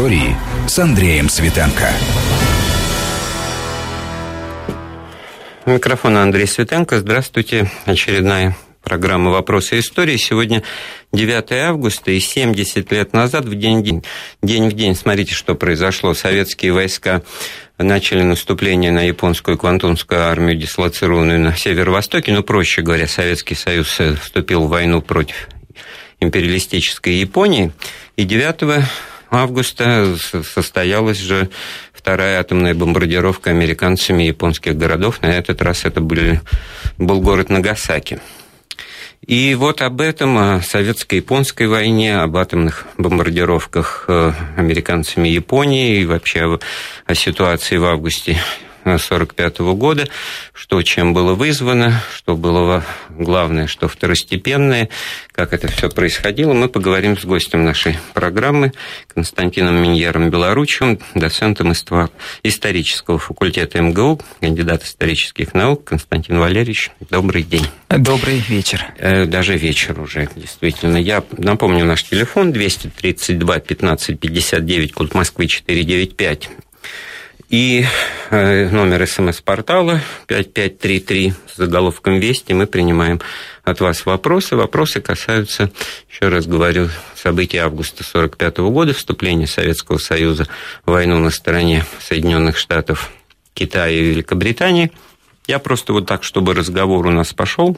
истории с Андреем Светенко. Микрофон Андрей Светенко. Здравствуйте. Очередная программа «Вопросы истории». Сегодня 9 августа, и 70 лет назад, в день, день, день в день, смотрите, что произошло. Советские войска начали наступление на японскую квантунскую армию, дислоцированную на северо-востоке. Ну, проще говоря, Советский Союз вступил в войну против империалистической Японии. И 9 августа состоялась же вторая атомная бомбардировка американцами японских городов. На этот раз это были, был город Нагасаки. И вот об этом, о советско-японской войне, об атомных бомбардировках э, американцами Японии и вообще о, ситуации в августе 1945 года, что чем было вызвано, что было главное, что второстепенное, как это все происходило, мы поговорим с гостем нашей программы Константином Миньером Белоручевым, доцентом исторического факультета МГУ, кандидат исторических наук Константин Валерьевич. Добрый день. Добрый вечер. Э, даже вечер уже, действительно. Я напомню наш телефон 232 15 59, код Москвы 495. И э, номер смс-портала 5533 с заголовком «Вести» мы принимаем от вас вопросы. Вопросы касаются, еще раз говорю, событий августа 1945 года, вступления Советского Союза в войну на стороне Соединенных Штатов, Китая и Великобритании. Я просто вот так, чтобы разговор у нас пошел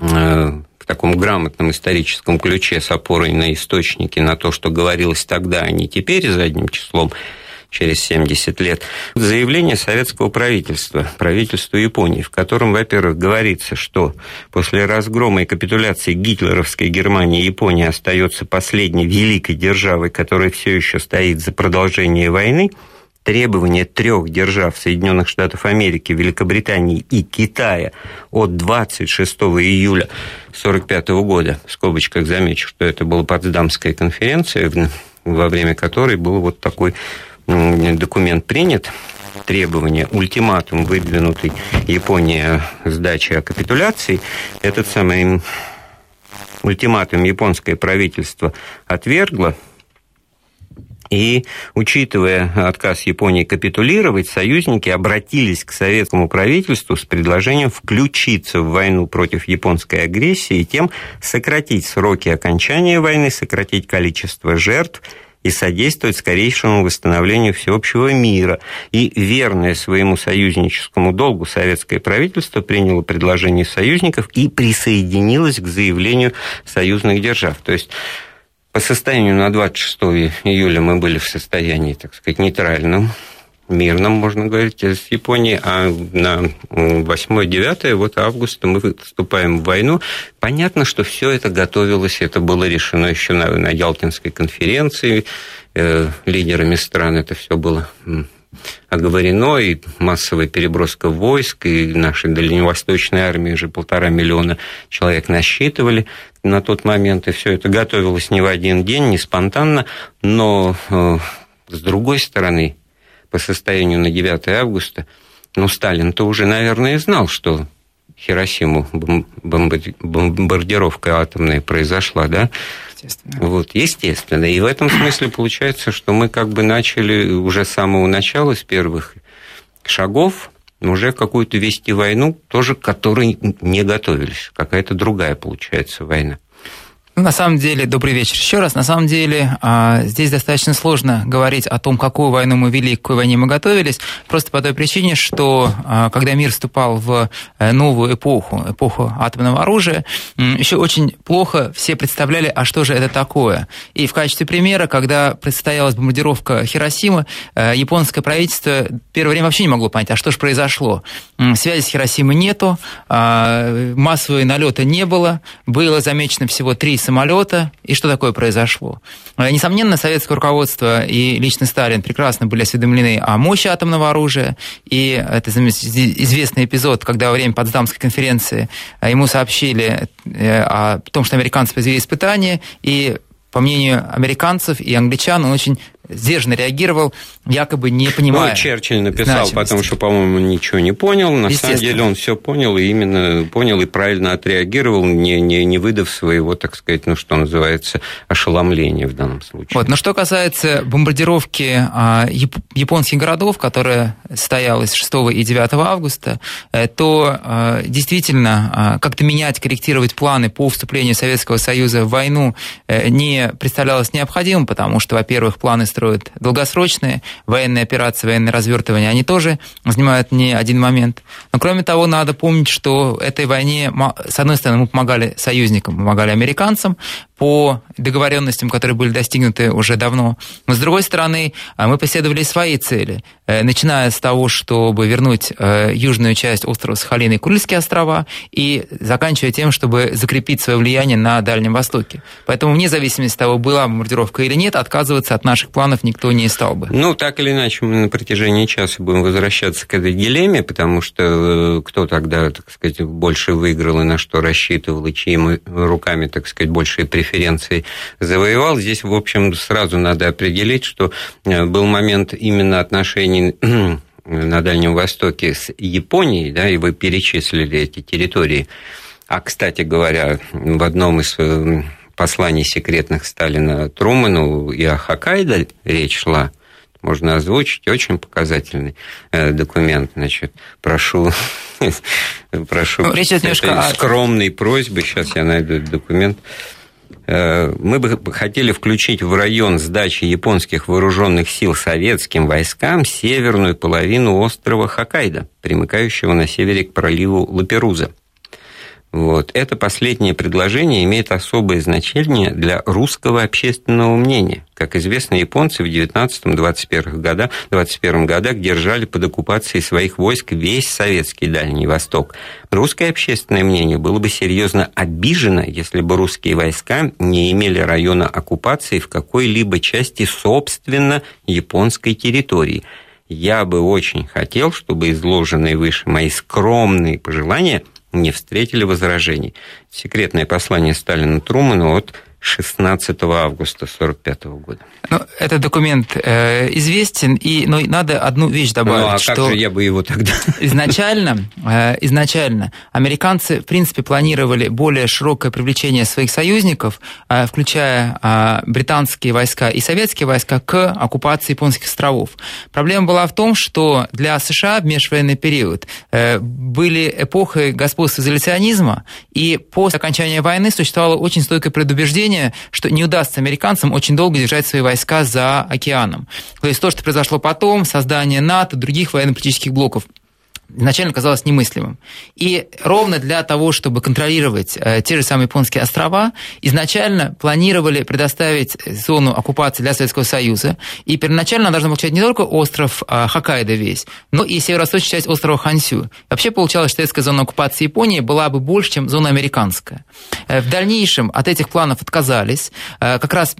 э, в таком грамотном историческом ключе с опорой на источники, на то, что говорилось тогда, а не теперь задним числом – через 70 лет, заявление советского правительства, правительства Японии, в котором, во-первых, говорится, что после разгрома и капитуляции гитлеровской Германии Япония остается последней великой державой, которая все еще стоит за продолжение войны, требования трех держав Соединенных Штатов Америки, Великобритании и Китая от 26 июля 1945 года, в скобочках замечу, что это была Потсдамская конференция, во время которой был вот такой документ принят, требования, ультиматум, выдвинутый. Японией сдачи о капитуляции, этот самый ультиматум японское правительство отвергло, и, учитывая отказ Японии капитулировать, союзники обратились к советскому правительству с предложением включиться в войну против японской агрессии и тем сократить сроки окончания войны, сократить количество жертв – и содействовать скорейшему восстановлению всеобщего мира. И верное своему союзническому долгу советское правительство приняло предложение союзников и присоединилось к заявлению союзных держав. То есть по состоянию на 26 июля мы были в состоянии, так сказать, нейтральном, мирном, можно говорить, с Японией, а на 8-9 вот августа мы вступаем в войну. Понятно, что все это готовилось, это было решено еще на, на Ялтинской конференции, э, лидерами стран это все было оговорено, и массовая переброска войск, и нашей дальневосточной армии уже полтора миллиона человек насчитывали на тот момент, и все это готовилось не в один день, не спонтанно, но э, с другой стороны, по состоянию на 9 августа, ну, Сталин-то уже, наверное, знал, что Хиросиму бомбардировка атомная произошла, да? Естественно. Вот, естественно. И в этом смысле получается, что мы как бы начали уже с самого начала, с первых шагов, уже какую-то вести войну, тоже к которой не готовились. Какая-то другая получается война. На самом деле, добрый вечер еще раз. На самом деле, а, здесь достаточно сложно говорить о том, какую войну мы вели, к какой войне мы готовились, просто по той причине, что а, когда мир вступал в э, новую эпоху, эпоху атомного оружия, еще очень плохо все представляли, а что же это такое. И в качестве примера, когда предстоялась бомбардировка Хиросимы, э, японское правительство первое время вообще не могло понять, а что же произошло. Связи с Хиросимой нету, а, массовые налеты не было, было замечено всего три самолета, и что такое произошло. Э, несомненно, советское руководство и лично Сталин прекрасно были осведомлены о мощи атомного оружия, и это известный эпизод, когда во время Потсдамской конференции э, ему сообщили э, о том, что американцы произвели испытания, и по мнению американцев и англичан, он очень сдержанно реагировал, якобы не понимая. Ну, Черчилль написал потому что, по-моему, ничего не понял. На самом деле он все понял и именно понял и правильно отреагировал, не, не, не выдав своего, так сказать, ну, что называется, ошеломления в данном случае. Вот. Но что касается бомбардировки а, японских городов, которая состоялась 6 и 9 августа, э, то а, действительно а, как-то менять, корректировать планы по вступлению Советского Союза в войну э, не представлялось необходимым, потому что, во-первых, планы строят долгосрочные, военные операции, военные развертывания, они тоже занимают не один момент. Но, кроме того, надо помнить, что этой войне, с одной стороны, мы помогали союзникам, помогали американцам, по договоренностям, которые были достигнуты уже давно. Но, с другой стороны, а, мы преследовали свои цели, э, начиная с того, чтобы вернуть э, южную часть острова Сахалин и Курильские острова, и заканчивая тем, чтобы закрепить свое влияние на Дальнем Востоке. Поэтому, вне зависимости от того, была бомбардировка или нет, отказываться от наших планов никто не стал бы. Ну, так или иначе, мы на протяжении часа будем возвращаться к этой дилемме, потому что э, кто тогда, так сказать, больше выиграл и на что рассчитывал, и чьими руками, так сказать, больше преференции преференций завоевал. Здесь, в общем, сразу надо определить, что э, был момент именно отношений на Дальнем Востоке с Японией, да, и вы перечислили эти территории. А, кстати говоря, в одном из э, посланий секретных Сталина Труману и о Хоккайдо речь шла, можно озвучить, очень показательный э, документ. Значит, прошу, прошу ну, речь немножко скромной просьбы, сейчас я найду этот документ, мы бы хотели включить в район сдачи японских вооруженных сил советским войскам северную половину острова Хоккайдо, примыкающего на севере к проливу Лаперуза. Вот. Это последнее предложение имеет особое значение для русского общественного мнения. Как известно, японцы в 19-21 годах, 21 годах держали под оккупацией своих войск весь советский Дальний Восток. Русское общественное мнение было бы серьезно обижено, если бы русские войска не имели района оккупации в какой-либо части собственно японской территории. Я бы очень хотел, чтобы изложенные выше мои скромные пожелания – не встретили возражений. Секретное послание Сталина Труману от 16 августа 1945 года. Ну, этот документ э, известен, и, но надо одну вещь добавить. Ну, а что как же я бы его тогда... Изначально, э, изначально американцы, в принципе, планировали более широкое привлечение своих союзников, э, включая э, британские войска и советские войска, к оккупации японских островов. Проблема была в том, что для США в межвоенный период э, были эпохи господства изоляционизма, и после окончания войны существовало очень стойкое предубеждение, ощущение, что не удастся американцам очень долго держать свои войска за океаном. То есть то, что произошло потом, создание НАТО, других военно-политических блоков, изначально казалось немыслимым. И ровно для того, чтобы контролировать э, те же самые японские острова, изначально планировали предоставить зону оккупации для Советского Союза. И первоначально должна была не только остров э, Хоккайдо весь, но и северо-восточная часть острова Хансю. Вообще получалось, что советская зона оккупации Японии была бы больше, чем зона американская. Э, в дальнейшем от этих планов отказались. Э, как раз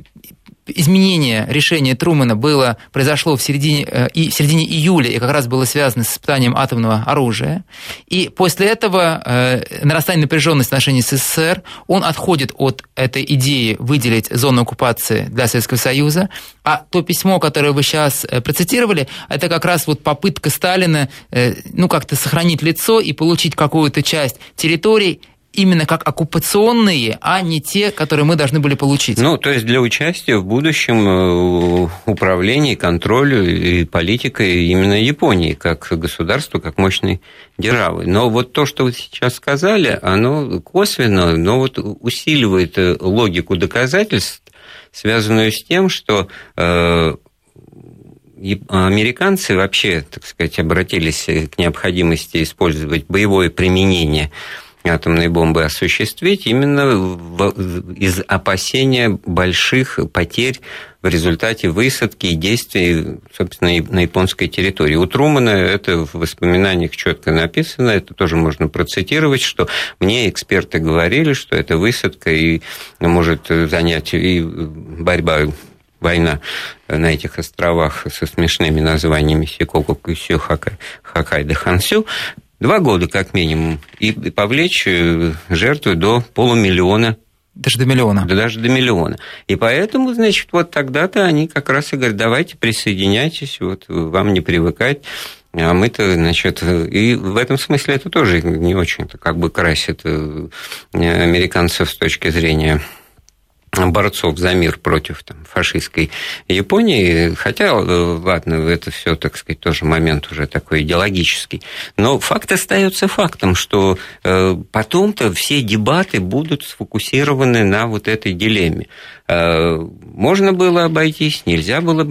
изменение решения Трумана было, произошло в середине, э, и, в середине июля, и как раз было связано с испытанием атомного оружия. И после этого э, нарастание напряженности в отношении СССР, он отходит от этой идеи выделить зону оккупации для Советского Союза, а то письмо, которое вы сейчас э, процитировали, это как раз вот попытка Сталина, э, ну, как-то сохранить лицо и получить какую-то часть территорий, именно как оккупационные, а не те, которые мы должны были получить. Ну, то есть для участия в будущем э, управлении, контролю и политикой именно Японии, как государства, как мощной державы. Но вот то, что вы сейчас сказали, оно косвенно, но вот усиливает э, логику доказательств, связанную с тем, что э, американцы вообще, так сказать, обратились к необходимости использовать боевое применение атомной бомбы осуществить именно из опасения больших потерь в результате высадки и действий, собственно, на японской территории. У Трумана это в воспоминаниях четко написано, это тоже можно процитировать, что мне эксперты говорили, что эта высадка и может занять и борьба война на этих островах со смешными названиями Сикоку, Кюсю, Хоккайдо, Хансю, Два года как минимум. И повлечь э, жертву до полумиллиона Даже до миллиона. Да даже до миллиона. И поэтому, значит, вот тогда-то они как раз и говорят, давайте присоединяйтесь, вот вам не привыкать. А мы-то, значит, и в этом смысле это тоже не очень-то как бы красит э, американцев с точки зрения борцов за мир против там, фашистской Японии. Хотя, э, ладно, это все, так сказать, тоже момент уже такой идеологический. Но факт остается фактом, что э, потом-то все дебаты будут сфокусированы на вот этой дилемме. Э, можно было обойтись, нельзя было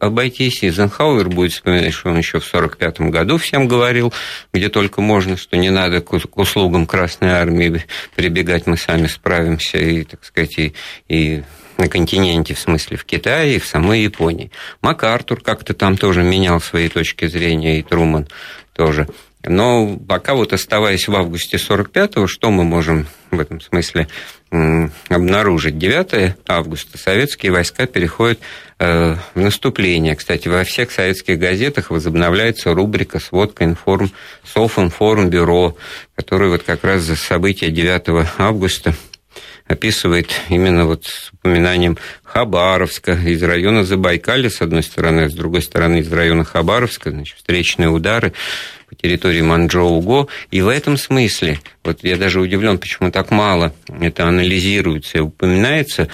обойтись. И Зенхауэр будет вспоминать, что он еще в 1945 году всем говорил, где только можно, что не надо к услугам Красной Армии прибегать, мы сами справимся, и, так сказать, и, и на континенте, в смысле в Китае и в самой Японии. МакАртур как-то там тоже менял свои точки зрения, и Труман тоже. Но пока вот оставаясь в августе 45-го, что мы можем в этом смысле обнаружить? 9 августа советские войска переходят э, в наступление. Кстати, во всех советских газетах возобновляется рубрика «Сводка информ», «Софинформбюро», которая вот как раз за события 9 августа описывает именно вот с упоминанием Хабаровска из района Забайкалья, с одной стороны, а с другой стороны из района Хабаровска, значит, встречные удары по территории Манчжоу-Го. И в этом смысле, вот я даже удивлен, почему так мало это анализируется и упоминается,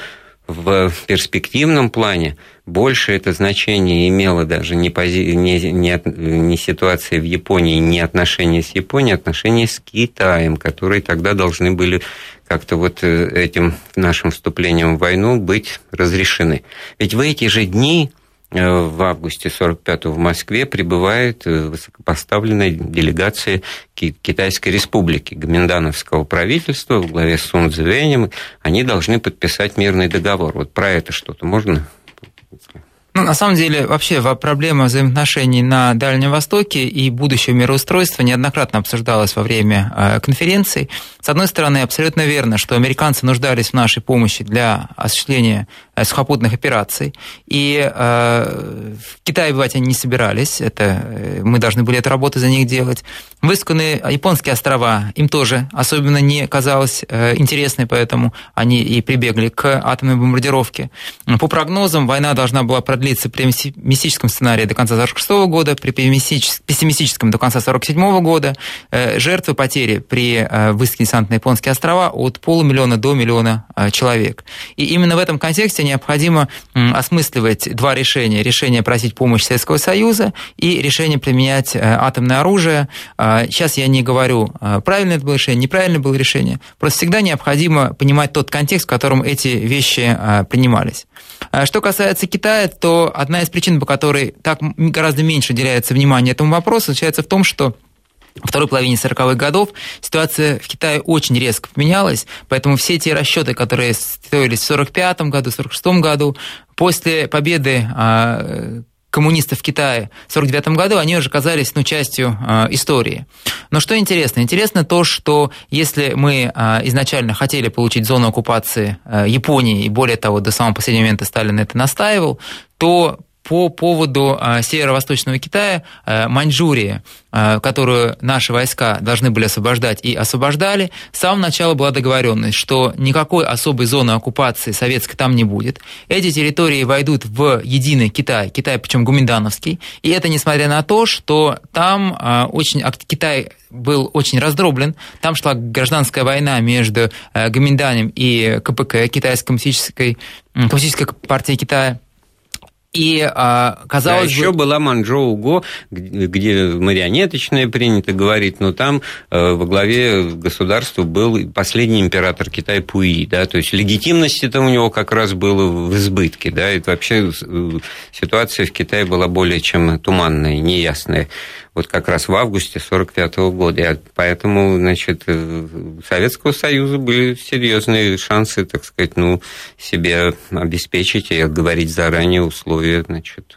в перспективном плане больше это значение имело даже не, пози... не, не, не ситуация в Японии, не отношения с Японией, а отношения с Китаем, которые тогда должны были как-то вот э, этим нашим вступлением в войну быть разрешены. Ведь в эти же дни в августе 45-го в Москве прибывает э, высокопоставленная делегация Китайской республики, Гоминдановского правительства в главе с Сун Цзюэнем. Они должны подписать мирный договор. Вот про это что-то можно ну, на самом деле, вообще проблема взаимоотношений на Дальнем Востоке и будущего мироустройства неоднократно обсуждалась во время э, конференций. С одной стороны, абсолютно верно, что американцы нуждались в нашей помощи для осуществления э, сухопутных операций, и э, в Китае бывать они не собирались, это, мы должны были эту работу за них делать. Высканные японские острова им тоже особенно не казалось интересной, поэтому они и прибегли к атомной бомбардировке. По прогнозам, война должна была продлиться при мистическом сценарии до конца 1946 года, при пессимистическом до конца 1947 года. Э, жертвы потери при э, высадке десанта на японские острова от полумиллиона до миллиона э, человек. И именно в этом контексте необходимо осмысливать два решения. Решение просить помощь Советского Союза и решение применять атомное оружие. Сейчас я не говорю, правильное это было решение, неправильное было решение. Просто всегда необходимо понимать тот контекст, в котором эти вещи принимались. Что касается Китая, то одна из причин, по которой так гораздо меньше уделяется внимания этому вопросу, заключается в том, что второй половине 40-х годов ситуация в Китае очень резко поменялась, поэтому все те расчеты, которые строились в 1945 году, в 1946 году, после победы а, коммунистов в Китае в 1949 году, они уже казались ну, частью э, истории. Но что интересно? Интересно то, что если мы э, изначально хотели получить зону оккупации э, Японии, и более того, до самого последнего момента Сталин это настаивал, то по поводу а, северо-восточного Китая, а, Маньчжурии, а, которую наши войска должны были освобождать и освобождали, с самого начала была договоренность, что никакой особой зоны оккупации советской там не будет. Эти территории войдут в единый Китай, Китай причем гуминдановский, и это несмотря на то, что там очень Китай был очень раздроблен. Там шла гражданская война между Гоминданем и КПК, Китайской коммунистической, коммунистической партией Китая. И а, казалось да, бы... еще была Манчжоу-Го, где марионеточное принято говорить, но там э, во главе государства был последний император Китая Пуи, да, то есть легитимности-то у него как раз было в избытке, да, и вообще э, ситуация в Китае была более чем туманная, неясная вот как раз в августе 1945 года. И поэтому, значит, э, у Советского Союза были серьезные шансы, так сказать, ну, себе обеспечить и отговорить заранее условия, значит,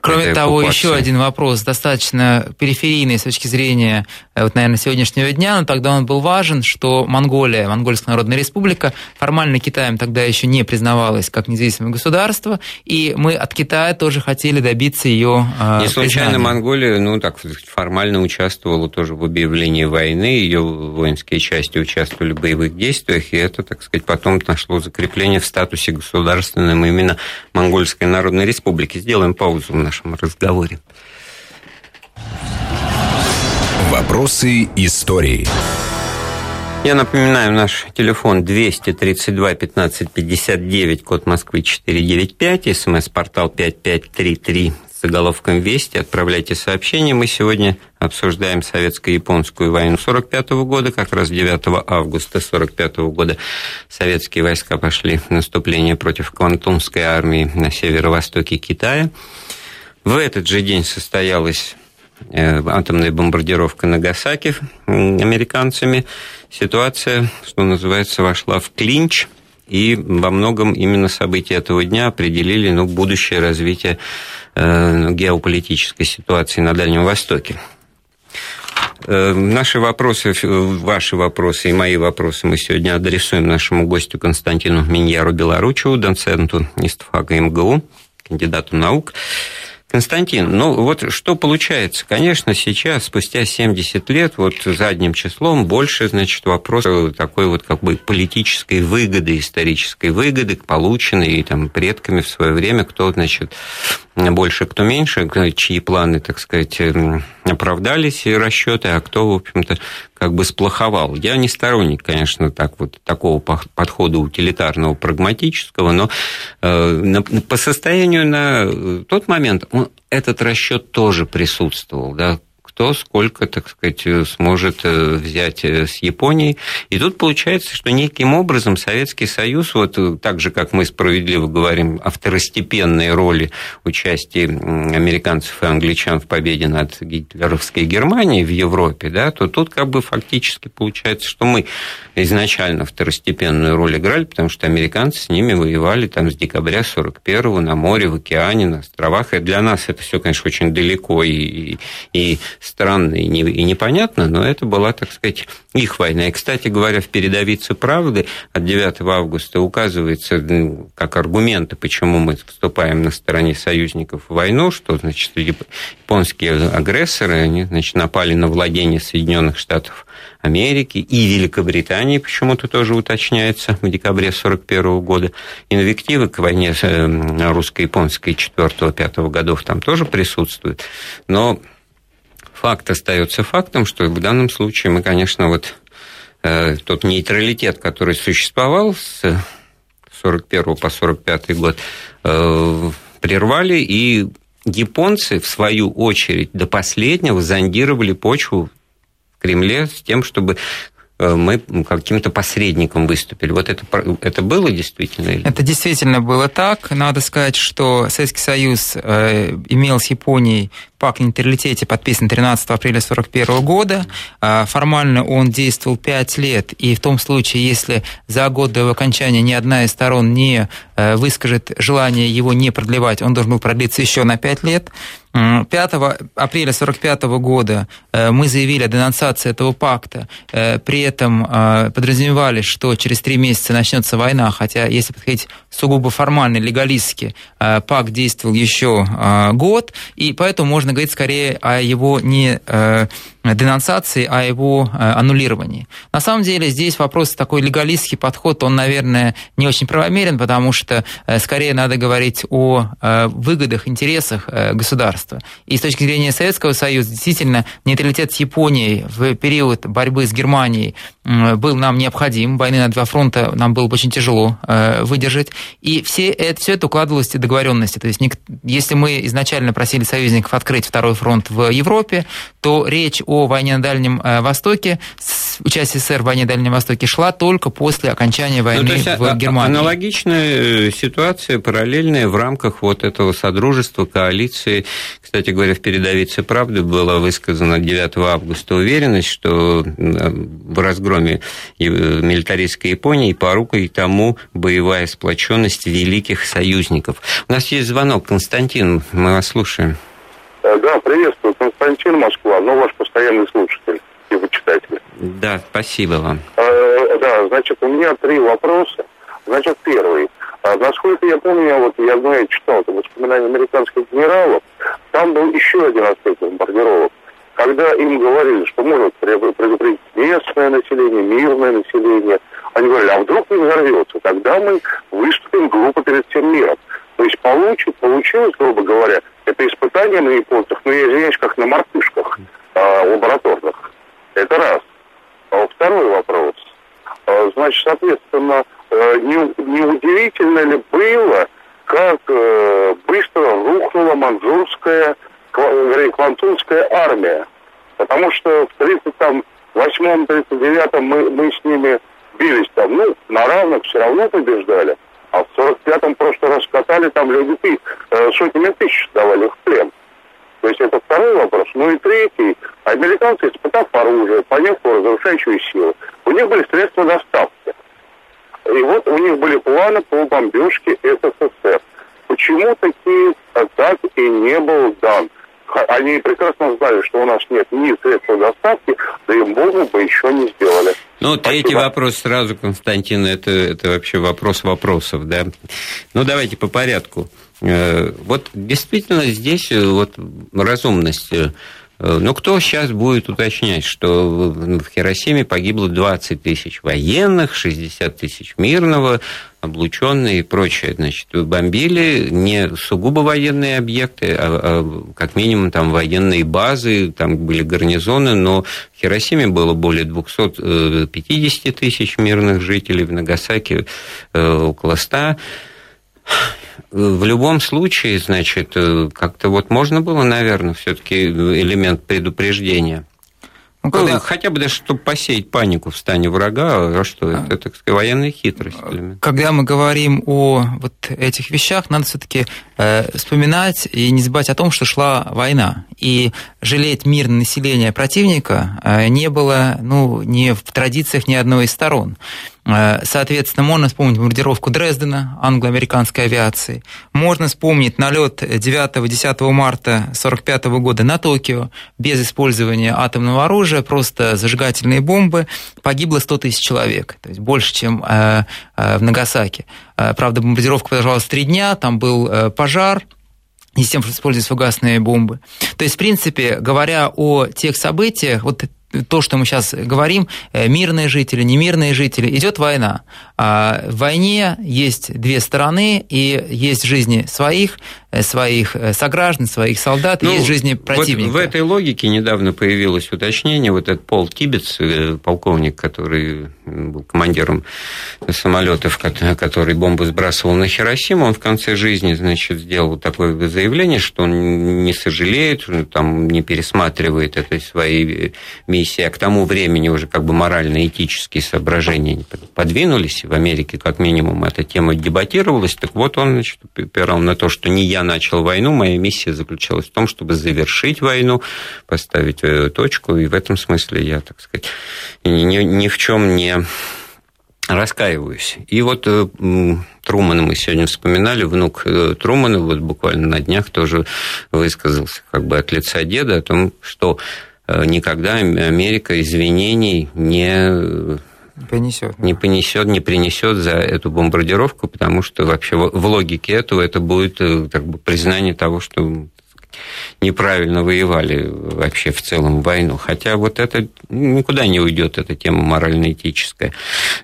Кроме того, еще один вопрос, достаточно периферийный с точки зрения, э, вот, наверное, сегодняшнего дня, но тогда он был важен, что Монголия, Монгольская Народная Республика, формально Китаем тогда еще не признавалась как независимое государство, и мы от Китая тоже хотели добиться ее э, Не случайно признания. Монголия, ну, так формально участвовала тоже в объявлении войны, ее воинские части участвовали в боевых действиях, и это, так сказать, потом нашло закрепление в статусе государственным именно Монгольской Народной Республики. Сделаем паузу в нашем разговоре. Вопросы истории. Я напоминаю, наш телефон 232 15 59, код Москвы 495, смс-портал 5533 с заголовком «Вести». Отправляйте сообщения. Мы сегодня обсуждаем советско-японскую войну 45 года. Как раз 9 августа 45 года советские войска пошли в наступление против Квантунской армии на северо-востоке Китая. В этот же день состоялась э, атомная бомбардировка Нагасаки американцами. Ситуация, что называется, вошла в клинч, и во многом именно события этого дня определили ну, будущее развитие э, геополитической ситуации на Дальнем Востоке. Э, наши вопросы, ваши вопросы и мои вопросы мы сегодня адресуем нашему гостю Константину Миньяру Белоручеву, доценту ИСТФАКа МГУ, кандидату наук. Константин, ну вот что получается? Конечно, сейчас, спустя 70 лет, вот задним числом больше, значит, вопрос такой вот как бы политической выгоды, исторической выгоды, полученной там предками в свое время, кто, значит, больше, кто меньше, чьи планы, так сказать, оправдались и расчеты, а кто, в общем-то, как бы сплоховал. Я не сторонник, конечно, так вот, такого подхода утилитарного, прагматического, но э, по состоянию на тот момент этот расчет тоже присутствовал. Да? Кто сколько, так сказать, сможет э, взять э, с Японией. И тут получается, что неким образом Советский Союз, вот э, так же, как мы справедливо говорим о второстепенной роли участия американцев и англичан в победе над гитлеровской Германией в Европе, да, то тут как бы фактически получается, что мы изначально второстепенную роль играли, потому что американцы с ними воевали там с декабря 41-го на море, в океане, на островах. И для нас это все, конечно, очень далеко и, и странно и, не, и непонятно, но это была, так сказать, их война. И, кстати говоря, в передовице «Правды» от 9 августа указывается ну, как аргументы, почему мы вступаем на стороне союзников в войну, что, значит, японские агрессоры, они, значит, напали на владение Соединенных Штатов Америки и Великобритании, почему-то тоже уточняется в декабре 1941 года. Инвективы к войне э, русско-японской 4-5 годов там тоже присутствуют. Но факт остается фактом, что в данном случае мы, конечно, вот э, тот нейтралитет, который существовал с 41 по 45 год, э, прервали, и японцы, в свою очередь, до последнего зондировали почву в Кремле с тем, чтобы мы каким-то посредником выступили. Вот это, это было действительно? Это действительно было так. Надо сказать, что Советский Союз э, имел с Японией пакт о нейтралитете, подписан 13 апреля 1941 года. Э, формально он действовал 5 лет, и в том случае, если за год до его окончания ни одна из сторон не выскажет желание его не продлевать, он должен был продлиться еще на 5 лет. 5 апреля 1945 года э, мы заявили о денонсации этого пакта, э, при этом э, подразумевали, что через три месяца начнется война, хотя, если подходить сугубо формально, легалистски, пакт действовал еще год, и поэтому можно говорить скорее о его не денонсации, а его аннулировании. На самом деле здесь вопрос такой легалистский подход, он, наверное, не очень правомерен, потому что скорее надо говорить о выгодах, интересах государства государства. И с точки зрения Советского Союза, действительно, нейтралитет с Японией в период борьбы с Германией был нам необходим. Войны на два фронта нам было бы очень тяжело э, выдержать. И все это, все это укладывалось в договоренности. То есть, если мы изначально просили союзников открыть второй фронт в Европе, то речь о войне на Дальнем э, Востоке участие СССР в войне в Дальнем Востоке шла только после окончания ну, войны ну, есть, в а, Германии. Аналогичная ситуация, параллельная в рамках вот этого содружества, коалиции. Кстати говоря, в передовице «Правды» была высказана 9 августа уверенность, что в разгроме милитаристской Японии порукой тому боевая сплоченность великих союзников. У нас есть звонок. Константин, мы вас слушаем. Э, да, приветствую. Константин Москва, но ваш постоянный слушатель и почитатель. Да, спасибо вам. Э, да, значит, у меня три вопроса. Значит, первый. А, насколько я помню, вот я знаю, читал это воспоминания американских генералов, там был еще один аспект бомбардировок. Когда им говорили, что может предупредить местное население, мирное население, они говорили, а вдруг не взорвется, тогда мы выступим глупо перед всем миром. То есть получилось, получилось, грубо говоря, это испытание на японцах, ну, я извиняюсь, как на мартышках э, лабораторных. Это раз. А второй вопрос. А, значит, соответственно, не, не удивительно ли было, как э, быстро рухнула манчжурская, вернее, квантунская армия? Потому что в 38-39 мы, мы с ними бились там, ну, на равных все равно побеждали. А в 45-м просто раскатали там люди ты, э, сотнями тысяч давали в плен. То есть это второй вопрос. Ну и третий. Американцы, испытав оружие, поняв разрушающую силу, у них были средства доставки. И вот у них были планы по бомбежке СССР. Почему такие атаки и не был дан? Они прекрасно знали, что у нас нет ни средств доставки, да и богу бы еще не сделали. Ну, Спасибо. третий вопрос сразу, Константин, это, это вообще вопрос вопросов, да. Ну, давайте по порядку. Э, вот действительно здесь э, вот разумность э, ну, кто сейчас будет уточнять, что в Хиросиме погибло 20 тысяч военных, 60 тысяч мирного, облученные и прочее. Значит, бомбили не сугубо военные объекты, а, а как минимум там военные базы, там были гарнизоны, но в Хиросиме было более 250 тысяч мирных жителей, в Нагасаки около 100 в любом случае, значит, э, как-то вот можно было, наверное, все-таки элемент предупреждения. Ну, когда... ну, хотя бы даже, чтобы посеять панику в стане врага, а что это, это так сказать, военная хитрость. Когда мы говорим о вот этих вещах, надо все-таки э, вспоминать и не забывать о том, что шла война. И жалеть мирное население противника э, не было ну, ни в традициях ни одной из сторон. Э, соответственно, можно вспомнить бомбардировку Дрездена англо-американской авиации. Можно вспомнить налет 9-10 марта 1945 года на Токио без использования атомного оружия, просто зажигательные бомбы. Погибло 100 тысяч человек, то есть больше, чем э, э, в Нагасаки. Правда, бомбардировка продолжалась три дня, там был пожар, и с тем, что использовались фугасные бомбы. То есть, в принципе, говоря о тех событиях, вот то, что мы сейчас говорим, э, мирные жители, немирные жители, идет война. А в войне есть две стороны, и есть жизни своих, э, своих э, сограждан, своих солдат, ну, и есть жизни противника. Вот в этой логике недавно появилось уточнение, вот этот Пол Тибец, полковник, который был командиром самолетов, который бомбу сбрасывал на Хиросиму, он в конце жизни, значит, сделал такое заявление, что он не сожалеет, там не пересматривает этой своей миссии, а к тому времени уже как бы морально-этические соображения подвинулись, в Америке как минимум эта тема дебатировалась, так вот он значит, упирал на то, что не я начал войну, моя миссия заключалась в том, чтобы завершить войну, поставить э, точку, и в этом смысле я, так сказать, ни, ни в чем не раскаиваюсь. И вот э, Трумана мы сегодня вспоминали, внук э, Трумана вот буквально на днях тоже высказался как бы от лица деда о том, что никогда Америка извинений не понесет. Не понесет, не принесет за эту бомбардировку, потому что вообще в логике этого это будет э, как бы признание того, что неправильно воевали вообще в целом войну. Хотя вот это никуда не уйдет, эта тема морально-этическая.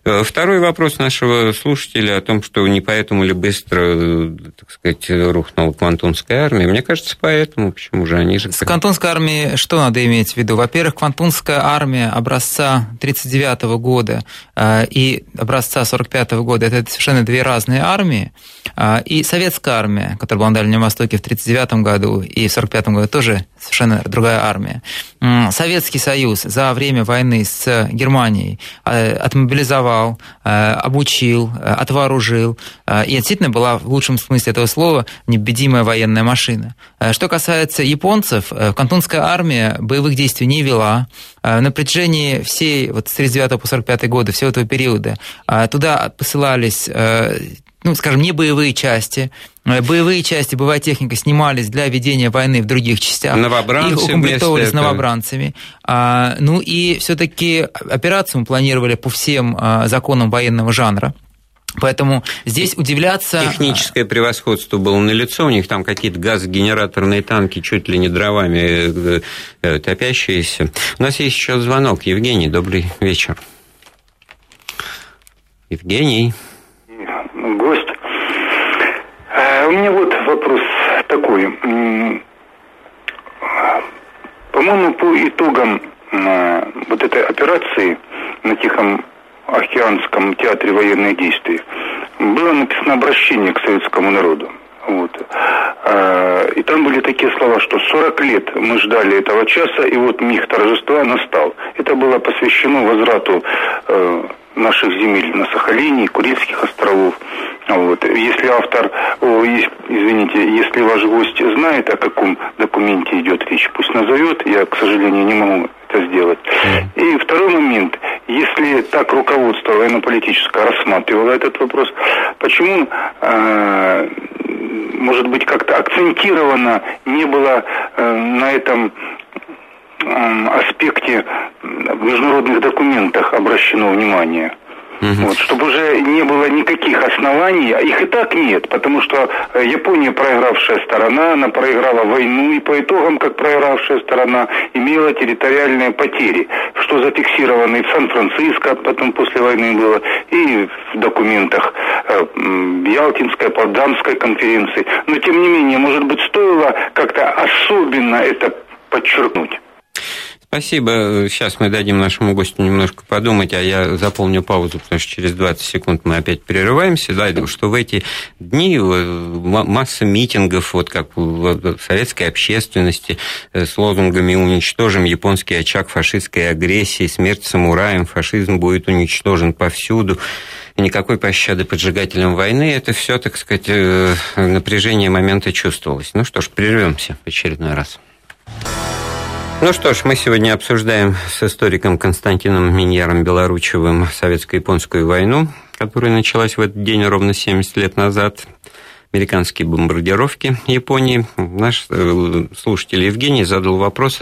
Э, второй вопрос нашего слушателя о том, что не поэтому ли быстро, так сказать, рухнула Квантунская армия. Мне кажется, поэтому. Почему же они же... С Квантунской армией что надо иметь в виду? Во-первых, Квантунская армия образца 1939 года э, и образца 1945 года – это совершенно две разные армии. Э, и советская армия, которая была на Дальнем Востоке в 1939 году, и и в 1945 году тоже совершенно другая армия. Советский Союз за время войны с Германией э, отмобилизовал, э, обучил, э, отвооружил, и действительно была в лучшем смысле этого слова непобедимая военная машина. Что касается японцев, Кантонская армия боевых действий не вела. На протяжении всей, вот с 1939 по 1945 года, всего этого периода, туда посылались ну, скажем, не боевые части. Э, боевые части, боевая техника снимались для ведения войны в других частях. Новобранцы Их укомплектовали новобранцами. А, ну и все-таки операцию мы планировали по всем а, законам военного жанра. Поэтому здесь удивляться... Техническое превосходство было налицо, у них там какие-то газогенераторные танки, чуть ли не дровами э, э, топящиеся. У нас есть еще звонок. Евгений, добрый вечер. Евгений гость. А у меня вот вопрос такой. По-моему, по итогам вот этой операции на Тихом Океанском театре военных действий было написано обращение к советскому народу. Вот. А, и там были такие слова, что 40 лет мы ждали этого часа, и вот миг торжества настал. Это было посвящено возврату э, наших земель на Сахалине, Курильских островов. Вот. Если автор, о, извините, если ваш гость знает, о каком документе идет речь, пусть назовет, я, к сожалению, не могу это сделать. И второй момент, если так руководство военно-политическое рассматривало этот вопрос, почему, э, может быть, как-то акцентировано не было э, на этом аспекте в международных документах обращено внимание. Угу. Вот, чтобы уже не было никаких оснований, а их и так нет, потому что э, Япония проигравшая сторона, она проиграла войну, и по итогам, как проигравшая сторона, имела территориальные потери, что зафиксировано и в Сан-Франциско, потом после войны было, и в документах э, Ялтинской, Потсдамской конференции. Но, тем не менее, может быть, стоило как-то особенно это подчеркнуть. Спасибо. Сейчас мы дадим нашему гостю немножко подумать, а я заполню паузу, потому что через 20 секунд мы опять прерываемся. Да, что в эти дни масса митингов, вот как в советской общественности, э, с лозунгами «Уничтожим японский очаг фашистской агрессии», «Смерть самураям», «Фашизм будет уничтожен повсюду» никакой пощады поджигателям войны, это все, так сказать, э, напряжение момента чувствовалось. Ну что ж, прервемся в очередной раз. Ну что ж, мы сегодня обсуждаем с историком Константином Миньяром Белоручевым советско-японскую войну, которая началась в этот день ровно 70 лет назад. Американские бомбардировки Японии. Наш э, слушатель Евгений задал вопрос,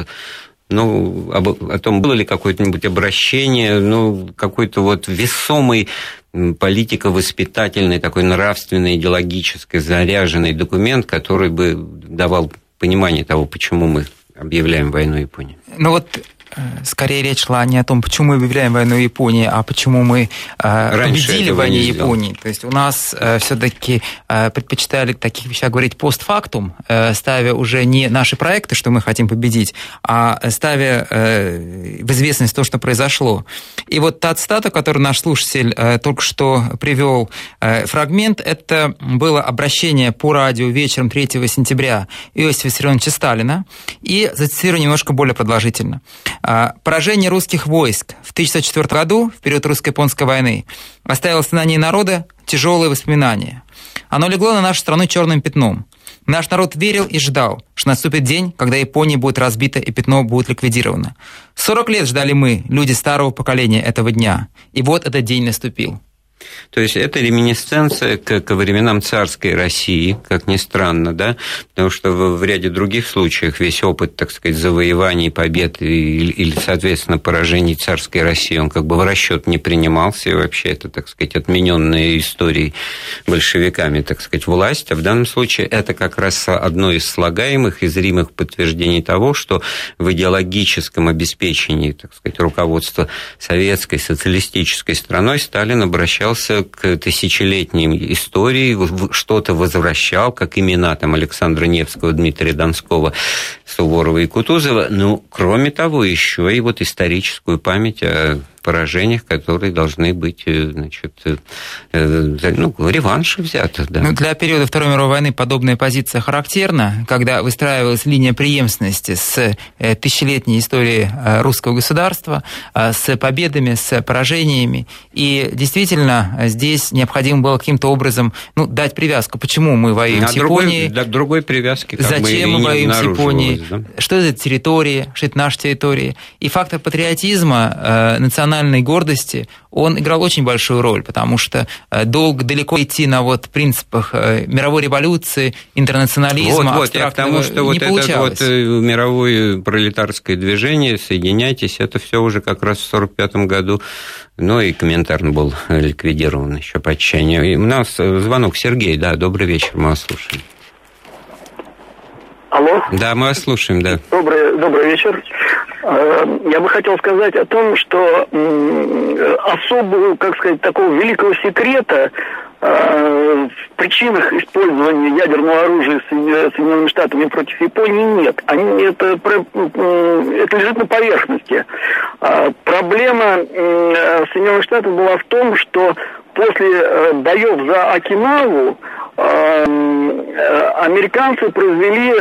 ну, об, о том, было ли какое-нибудь обращение, ну, какой-то вот весомый политико-воспитательный, такой нравственный, идеологически заряженный документ, который бы давал понимание того, почему мы объявляем войну Японии? Ну вот скорее речь шла не о том, почему мы объявляем войну Японии, а почему мы э, победили в войне Японии. То есть у нас э, все-таки предпочитали таких вещах говорить постфактум, ставя уже не наши проекты, что мы хотим победить, а ставя в известность то, что произошло. И вот та цитата, которую наш слушатель только что привел, фрагмент, это было обращение по радио вечером 3 сентября Иосифа Виссарионовича Сталина, и зацитирую немножко более продолжительно. А, поражение русских войск в 1904 году, в период русско-японской войны, оставило в сознании народа тяжелые воспоминания. Оно легло на нашу страну черным пятном. Наш народ верил и ждал, что наступит день, когда Япония будет разбита и пятно будет ликвидировано. 40 лет ждали мы, люди старого поколения, этого дня. И вот этот день наступил. То есть это реминесценция к, к временам царской России, как ни странно, да, потому что в, в ряде других случаев весь опыт, так сказать, завоеваний, побед или, или, соответственно, поражений царской России, он как бы в расчет не принимался, и вообще это, так сказать, отмененная историей большевиками, так сказать, власть. А в данном случае это как раз одно из слагаемых и зримых подтверждений того, что в идеологическом обеспечении, так сказать, руководства советской социалистической страной Сталин обращался возвращался к тысячелетней истории, что-то возвращал, как имена там Александра Невского, Дмитрия Донского, Суворова и Кутузова. Ну, кроме того, еще и вот историческую память о поражениях, которые должны быть, э, значит, э, ну, реванши взяты. Да. Ну, для периода Второй мировой войны подобная позиция характерна, когда выстраивалась линия преемственности с тысячелетней историей русского государства, с победами, с поражениями. И действительно, здесь необходимо было каким-то образом ну, дать привязку. Почему мы воюем а с Японией? Другой, да, другой привязки как Зачем мы воюем с Японией? Да? Что это территория? Что это наша территория? И фактор патриотизма, э, национальной гордости, он играл очень большую роль, потому что э, долго, далеко идти на вот принципах э, мировой революции, интернационализма, вот, вот, я потому что вот это вот мировое пролетарское движение, соединяйтесь, это все уже как раз в 1945 году ну и Коминтерн был ликвидирован еще по отчаянию. И у нас звонок Сергей, да, добрый вечер, мы вас слушаем. Алло? Да, мы вас слушаем, да. Добрый, добрый вечер. Э, я бы хотел сказать о том, что особого, как сказать, такого великого секрета э, в причинах использования ядерного оружия Соединенными Штатами против Японии нет. Они, это, это лежит на поверхности. А проблема Соединенных Штатов была в том, что после э, боев за Окинаву американцы произвели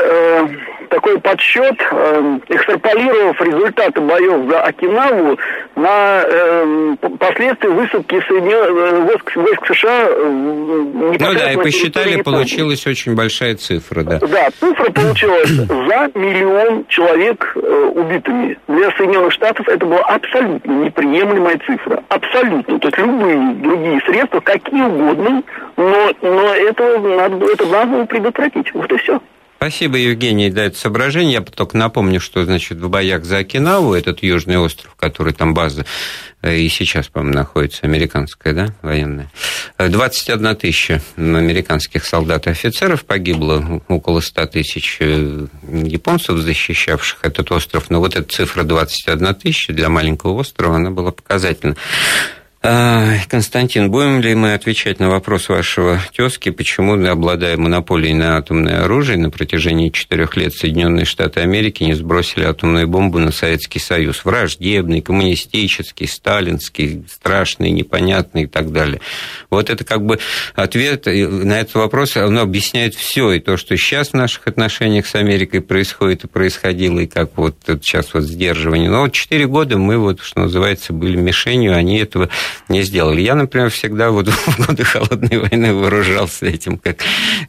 такой подсчет, э, экстраполировав результаты боев за Окинаву на э, последствия высадки Соединен... войск, войск США э, Ну да, и посчитали, получилась очень большая цифра, да. Да, цифра получилась за миллион человек э, убитыми. Для Соединенных Штатов это была абсолютно неприемлемая цифра. Абсолютно. То есть любые другие средства, какие угодно, но, но это надо, это надо предотвратить. Вот и все. Спасибо, Евгений, за это соображение. Я только напомню, что, значит, в боях за Окинаву, этот южный остров, который там база, э, и сейчас, по-моему, находится американская, да, военная, 21 э, тысяча американских солдат и офицеров погибло, около 100 тысяч э, японцев, защищавших этот остров. Но вот эта цифра 21 тысяча для маленького острова, она была показательна. А, Константин, будем ли мы отвечать на вопрос вашего тезки, почему, обладая монополией на атомное оружие, на протяжении четырех лет Соединенные Штаты Америки не сбросили атомную бомбу на Советский Союз? Враждебный, коммунистический, сталинский, страшный, непонятный и так далее. Вот это как бы ответ на этот вопрос, он объясняет все, и то, что сейчас в наших отношениях с Америкой происходит и происходило, и как вот сейчас вот сдерживание. Но вот четыре года мы вот, что называется, были мишенью, они этого не сделали. Я, например, всегда вот в годы холодной войны вооружался этим, как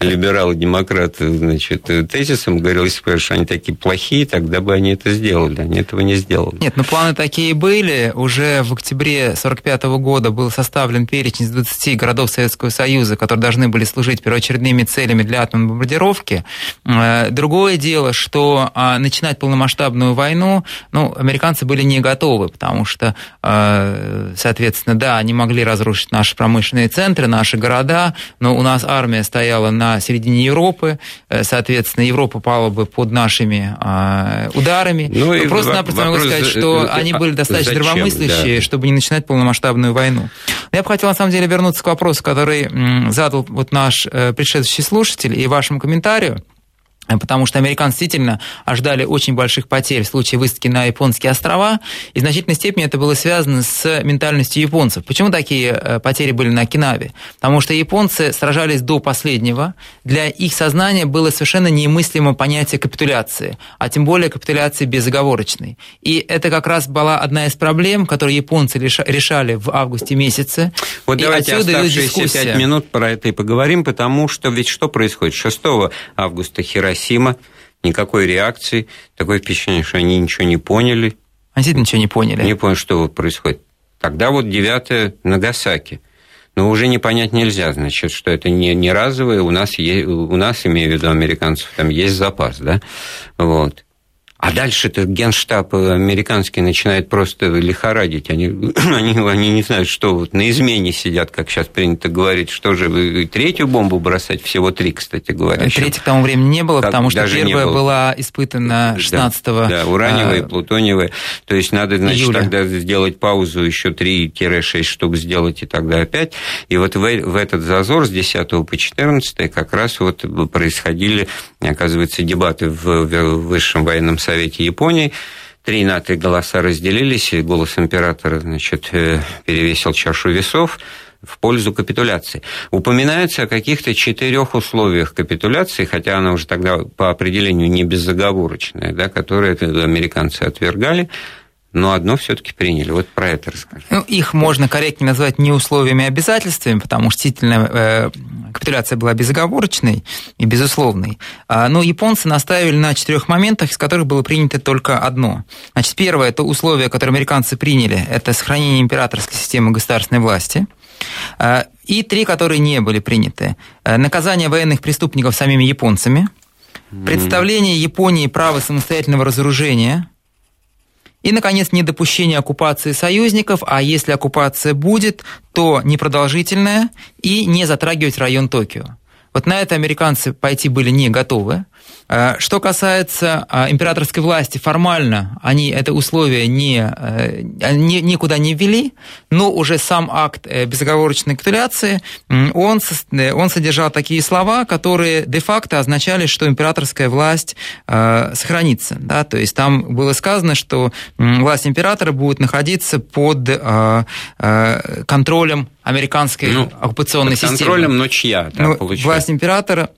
либерал-демократ, значит, тезисом, говорил, если бы они такие плохие, тогда бы они это сделали. Они этого не сделали. Нет, ну планы такие были. Уже в октябре 1945 года был составлен перечень из 20 городов Советского Союза, которые должны были служить первоочередными целями для атомной бомбардировки. Э, другое дело, что а, начинать полномасштабную войну, ну, американцы были не готовы, потому что, э, соответственно, Соответственно, да, они могли разрушить наши промышленные центры, наши города, но у нас армия стояла на середине Европы, э, соответственно, Европа пала бы под нашими э, ударами. Ну, и Просто-напросто могу сказать, что э, они были достаточно зачем? здравомыслящие, да. чтобы не начинать полномасштабную войну. Но я бы хотел, на самом деле, вернуться к вопросу, который задал вот наш предшествующий слушатель и вашему комментарию потому что американцы действительно ожидали очень больших потерь в случае высадки на японские острова, и в значительной степени это было связано с ментальностью японцев. Почему такие э, потери были на Окинаве? Потому что японцы сражались до последнего, для их сознания было совершенно немыслимо понятие капитуляции, а тем более капитуляции безоговорочной. И это как раз была одна из проблем, которые японцы решали в августе месяце. Вот и давайте оставшиеся пять минут про это и поговорим, потому что ведь что происходит? 6 августа Хиросима Хиросима, никакой реакции, такое впечатление, что они ничего не поняли. Они действительно ничего не поняли. Не поняли, что происходит. Тогда вот 9 Нагасаки. Но уже не понять нельзя, значит, что это не, не разовое, у нас, есть, у нас, имею в виду американцев, там есть запас, да, вот. А дальше этот генштаб американский начинает просто лихорадить. Они, они, они не знают, что вот на измене сидят, как сейчас принято говорить. Что же, вы третью бомбу бросать? Всего три, кстати говоря. Третьей к тому времени не было, так, потому что первая была испытана 16 Да, да ураневая, а... плутониевая. То есть надо, значит, июля. тогда сделать паузу, еще 3-6 штук сделать, и тогда опять. И вот в, в этот зазор с 10 по 14 как раз вот происходили, оказывается, дебаты в Высшем военном совете Совете Японии. три на три голоса разделились, и голос императора значит, э, перевесил чашу весов в пользу капитуляции. Упоминается о каких-то четырех условиях капитуляции, хотя она уже тогда по определению не безоговорочная, да, которые американцы отвергали но одно все-таки приняли. Вот про это расскажи. Ну, их можно корректнее назвать не условиями, а обязательствами, потому что действительно э, капитуляция была безоговорочной и безусловной. А, но японцы наставили на четырех моментах, из которых было принято только одно. Значит, первое – это условие, которое американцы приняли, это сохранение императорской системы государственной власти. А, и три, которые не были приняты. Э, наказание военных преступников самими японцами, представление Японии права самостоятельного разоружения – и, наконец, недопущение оккупации союзников, а если оккупация будет, то непродолжительная и не затрагивать район Токио. Вот на это американцы пойти были не готовы. Э, что касается э, императорской власти, формально они это условие не, э, не, никуда не ввели, но уже сам акт безоговорочной капитуляции, он, он содержал такие слова, которые де-факто означали, что императорская власть сохранится. Да? То есть там было сказано, что власть императора будет находиться под контролем американской ну, оккупационной под контролем, системы. контролем, но чья, да, ну, Власть императора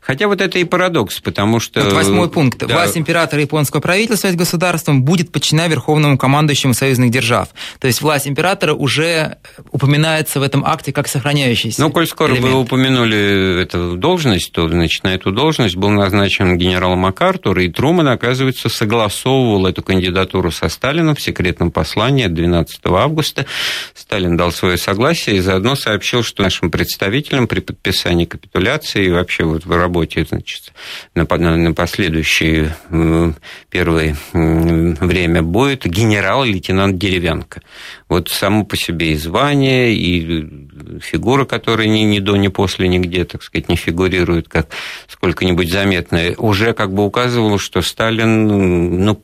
Хотя вот это и парадокс, потому что... Вот восьмой пункт. Да. Власть императора японского правительства с государством будет подчинена верховному командующему союзных держав. То есть власть императора уже упоминается в этом акте как сохраняющийся Ну, коль скоро элемент. вы упомянули эту должность, то, значит, на эту должность был назначен генерал МакАртур, и Труман, оказывается, согласовывал эту кандидатуру со Сталином в секретном послании 12 августа. Сталин дал свое согласие и заодно сообщил, что нашим представителям при подписании капитуляции и вообще вот в работе значит, на, на, на последующее первое время будет генерал-лейтенант Деревянко. Вот само по себе и звание, и фигура, которая ни, ни до, ни после нигде, так сказать, не фигурирует как сколько-нибудь заметная, уже как бы указывало, что Сталин, ну,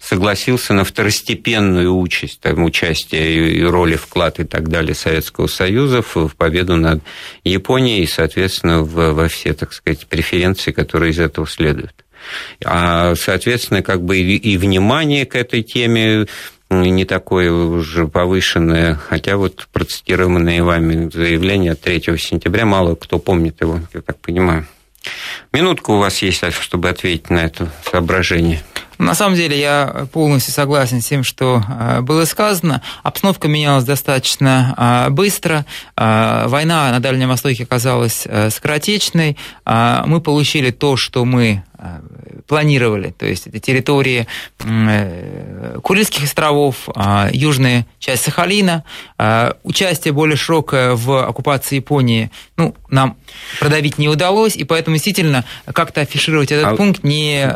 согласился на второстепенную участь, там, участие и роли, вклад и так далее Советского Союза в победу над Японией и, соответственно, в, во все, так сказать, преференции, которые из этого следуют. А, соответственно, как бы и, и внимание к этой теме не такое уже повышенное, хотя вот процитированное вами заявление от 3 сентября, мало кто помнит его, я так понимаю. Минутка у вас есть, чтобы ответить на это соображение. На самом деле я полностью согласен с тем, что э, было сказано. Обстановка менялась достаточно э, быстро. Э, война на Дальнем Востоке оказалась скоротечной. Мы получили то, что мы планировали, то есть это территории Курильских островов, южная часть Сахалина, участие более широкое в оккупации Японии, ну, нам продавить не удалось, и поэтому действительно как-то афишировать этот а... пункт не,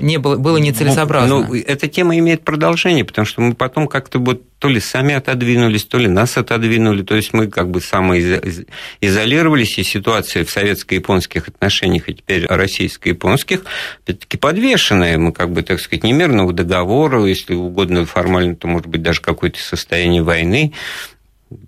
не было, было нецелесообразно. Ну, эта тема имеет продолжение, потому что мы потом как-то вот то ли сами отодвинулись, то ли нас отодвинули, то есть мы как бы самоизолировались, и ситуация в советско-японских отношениях, и теперь российско-японских, опять-таки подвешенная, мы как бы, так сказать, немерного договора, если угодно формально, то может быть даже какое-то состояние войны,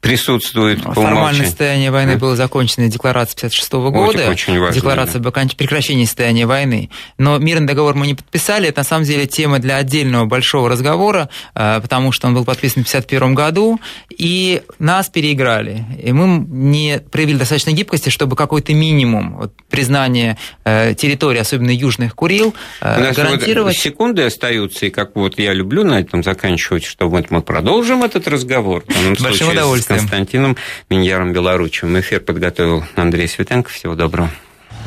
присутствует по Формальное состояние войны да? было закончено декларацией 56 -го года, очень, очень важно, декларация да. об прекращении состояния войны. Но мирный договор мы не подписали, это на самом деле тема для отдельного большого разговора, э, потому что он был подписан в 51 году, и нас переиграли. И мы не проявили достаточно гибкости, чтобы какой-то минимум вот, признания э, территории, особенно южных Курил, э, У нас гарантировать. Вот секунды остаются, и как вот я люблю на этом заканчивать, что вот мы продолжим этот разговор. Большим удовольствием с Константином Миньяром Белоручевым. Эфир подготовил Андрей Светенко. Всего доброго.